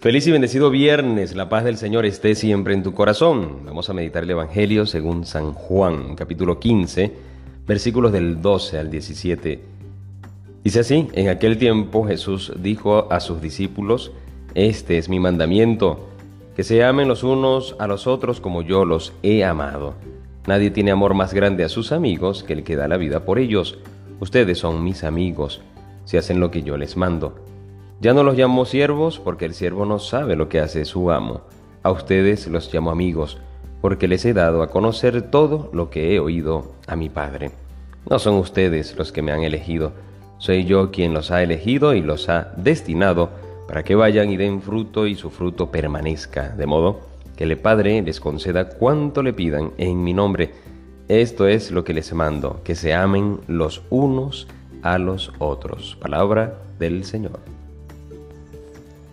Feliz y bendecido viernes, la paz del Señor esté siempre en tu corazón. Vamos a meditar el Evangelio según San Juan, capítulo 15, versículos del 12 al 17. Dice así, en aquel tiempo Jesús dijo a sus discípulos, Este es mi mandamiento, que se amen los unos a los otros como yo los he amado. Nadie tiene amor más grande a sus amigos que el que da la vida por ellos. Ustedes son mis amigos, si hacen lo que yo les mando. Ya no los llamo siervos porque el siervo no sabe lo que hace su amo. A ustedes los llamo amigos porque les he dado a conocer todo lo que he oído a mi Padre. No son ustedes los que me han elegido, soy yo quien los ha elegido y los ha destinado para que vayan y den fruto y su fruto permanezca, de modo que el Padre les conceda cuanto le pidan en mi nombre. Esto es lo que les mando, que se amen los unos a los otros. Palabra del Señor.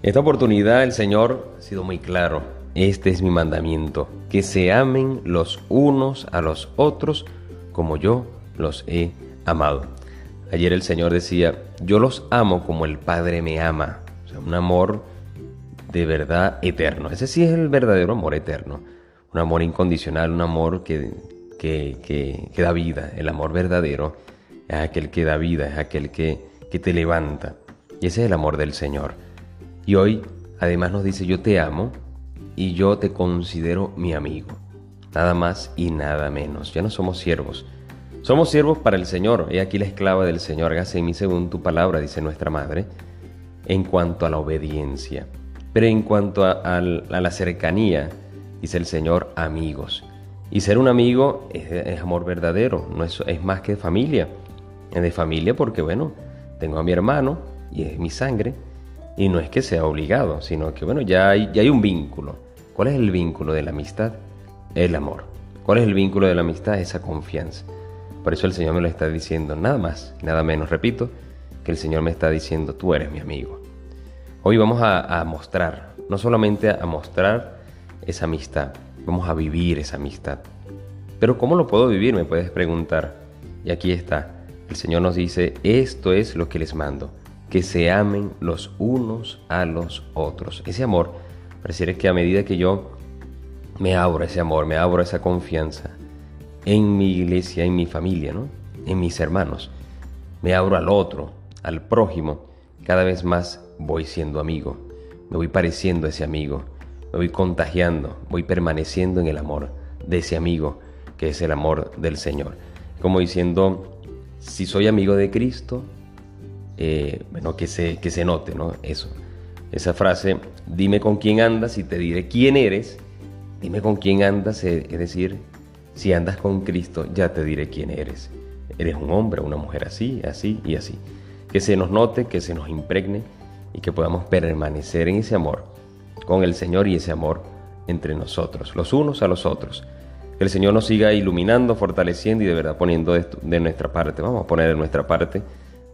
Esta oportunidad el Señor ha sido muy claro. Este es mi mandamiento, que se amen los unos a los otros como yo los he amado. Ayer el Señor decía, yo los amo como el Padre me ama. Un amor de verdad eterno. Ese sí es el verdadero amor eterno. Un amor incondicional, un amor que, que, que, da vida. El amor verdadero es aquel que da vida, es aquel que, que te levanta. Y ese es el amor del Señor. Y hoy además nos dice, yo te amo y yo te considero mi amigo. Nada más y nada menos. Ya no somos siervos. Somos siervos para el Señor. He aquí la esclava del Señor. Hágase en mí según tu palabra, dice nuestra madre, en cuanto a la obediencia. Pero en cuanto a, la cercanía, dice el Señor, amigos. Y ser un amigo es, amor verdadero, no es, es más que familia. Es de familia porque, bueno, tengo a mi hermano y es mi sangre, y no es que sea obligado, sino que bueno, ya hay, ya hay un vínculo. ¿Cuál es el vínculo de la amistad? El amor. ¿Cuál es el vínculo de la amistad? Esa confianza. Por eso el Señor me lo está diciendo, nada más, nada menos. Repito, que el Señor me está diciendo, tú eres mi amigo. Hoy vamos a, a mostrar, no solamente a mostrar esa amistad, vamos a vivir esa amistad. Pero ¿cómo lo puedo vivir? Me puedes preguntar. Y aquí está. El Señor nos dice, esto es lo que les mando que se amen los unos a los otros. Ese amor, pareciera que a medida que yo me abro ese amor, me abro esa confianza en mi iglesia, en mi familia, ¿no? en mis hermanos, me abro al otro, al prójimo, cada vez más voy siendo amigo, me voy pareciendo a ese amigo, me voy contagiando, voy permaneciendo en el amor de ese amigo que es el amor del Señor. Como diciendo, si soy amigo de Cristo, eh, bueno, que se, que se note, ¿no? Eso. Esa frase, dime con quién andas y te diré quién eres. Dime con quién andas, eh, es decir, si andas con Cristo, ya te diré quién eres. Eres un hombre, una mujer así, así y así. Que se nos note, que se nos impregne y que podamos permanecer en ese amor con el Señor y ese amor entre nosotros, los unos a los otros. Que el Señor nos siga iluminando, fortaleciendo y de verdad poniendo de nuestra parte. Vamos a poner de nuestra parte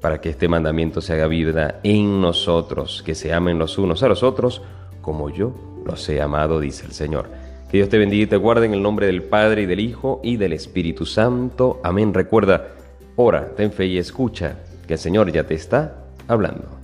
para que este mandamiento se haga vida en nosotros, que se amen los unos a los otros como yo los he amado, dice el Señor. Que Dios te bendiga y te guarde en el nombre del Padre y del Hijo y del Espíritu Santo. Amén. Recuerda, ora, ten fe y escucha, que el Señor ya te está hablando.